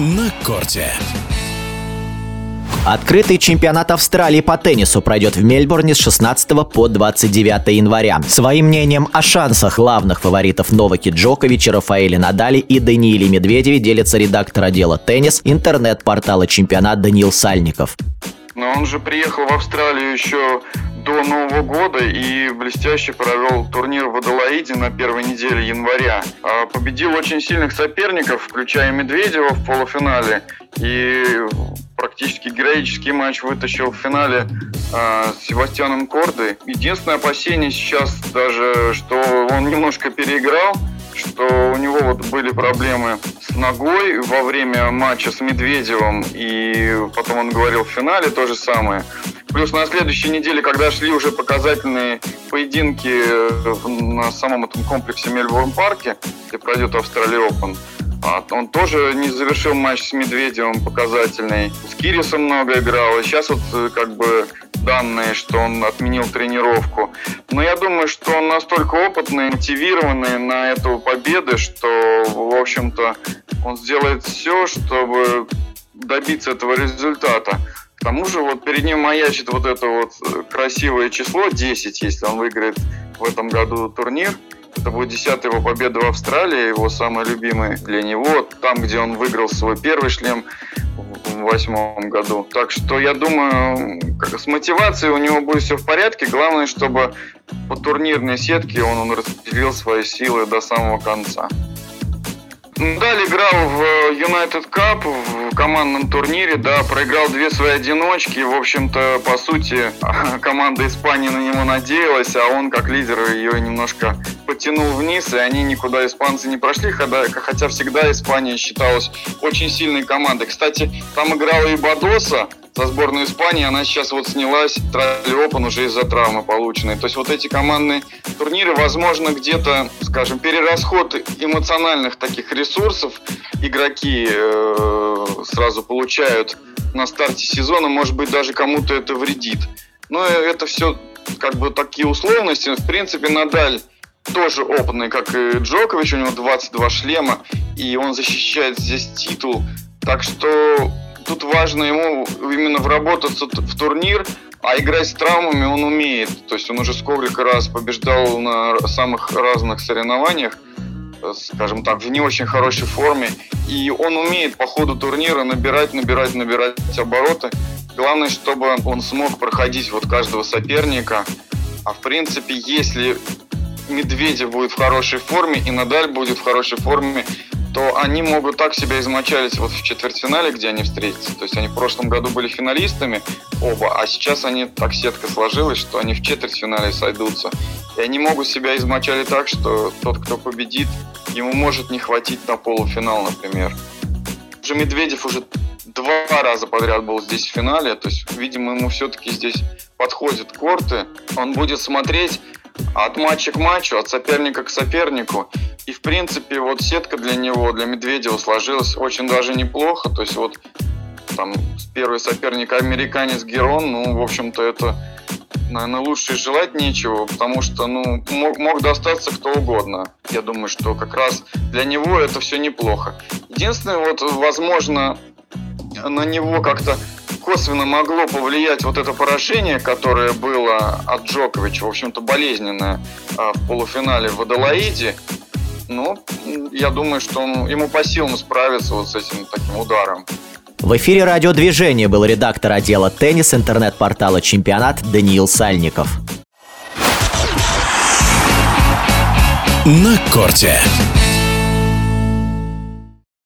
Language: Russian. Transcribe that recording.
на корте. Открытый чемпионат Австралии по теннису пройдет в Мельбурне с 16 по 29 января. Своим мнением о шансах главных фаворитов Новаки Джоковича, Рафаэля Надали и Данииле Медведеве делится редактор отдела «Теннис» интернет-портала «Чемпионат» Даниил Сальников. Но он же приехал в Австралию еще до Нового года и блестяще провел турнир в Адалаиде на первой неделе января. А победил очень сильных соперников, включая Медведева в полуфинале. И практически героический матч вытащил в финале э, с Себастьяном Кордой. Единственное опасение сейчас даже, что он немножко переиграл, что у него вот были проблемы ногой во время матча с Медведевым, и потом он говорил в финале то же самое. Плюс на следующей неделе, когда шли уже показательные поединки на самом этом комплексе Мельбурн парке, где пройдет Австралия Open, он тоже не завершил матч с Медведевым показательный. С Кирисом много играл. И сейчас вот э, как бы данные, что он отменил тренировку. Но я думаю, что он настолько опытный, мотивированный на эту победу, что, в общем-то, он сделает все, чтобы добиться этого результата. К тому же вот перед ним маячит вот это вот э, красивое число 10, если он выиграет в этом году турнир. Это будет десятая его победа в Австралии, его самый любимый для него, там, где он выиграл свой первый шлем в восьмом году. Так что я думаю, с мотивацией у него будет все в порядке. Главное, чтобы по турнирной сетке он, он распределил свои силы до самого конца. Далее играл в United Cup, в командном турнире, да, проиграл две свои одиночки. В общем-то, по сути, команда Испании на него надеялась, а он, как лидер, ее немножко потянул вниз, и они никуда, испанцы, не прошли, хотя всегда Испания считалась очень сильной командой. Кстати, там играла и Бадоса, со сборной Испании, она сейчас вот снялась Тралли Open уже из-за травмы полученной. То есть вот эти командные турниры, возможно, где-то, скажем, перерасход эмоциональных таких ресурсов игроки э, сразу получают на старте сезона, может быть, даже кому-то это вредит. Но это все как бы такие условности. В принципе, Надаль тоже опытный, как и Джокович, у него 22 шлема, и он защищает здесь титул. Так что тут важно ему именно вработаться в турнир, а играть с травмами он умеет. То есть он уже сколько раз побеждал на самых разных соревнованиях, скажем так, в не очень хорошей форме. И он умеет по ходу турнира набирать, набирать, набирать обороты. Главное, чтобы он смог проходить вот каждого соперника. А в принципе, если Медведев будет в хорошей форме и Надаль будет в хорошей форме, то они могут так себя измочалить вот в четвертьфинале, где они встретятся. То есть они в прошлом году были финалистами оба, а сейчас они так сетка сложилась, что они в четвертьфинале сойдутся. И они могут себя измочалить так, что тот, кто победит, ему может не хватить на полуфинал, например. Уже Медведев уже два раза подряд был здесь в финале, то есть, видимо, ему все-таки здесь подходят корты. Он будет смотреть от матча к матчу, от соперника к сопернику. И, в принципе, вот сетка для него, для Медведева сложилась очень даже неплохо. То есть вот там первый соперник американец Герон, ну, в общем-то, это, наверное, лучше желать нечего, потому что, ну, мог, мог достаться кто угодно. Я думаю, что как раз для него это все неплохо. Единственное, вот, возможно, на него как-то косвенно могло повлиять вот это поражение, которое было от Джоковича, в общем-то, болезненное а, в полуфинале в Адалаиде. Ну, я думаю, что он, ему по силам справиться вот с этим таким ударом. В эфире радиодвижения был редактор отдела теннис интернет-портала «Чемпионат» Даниил Сальников. На корте.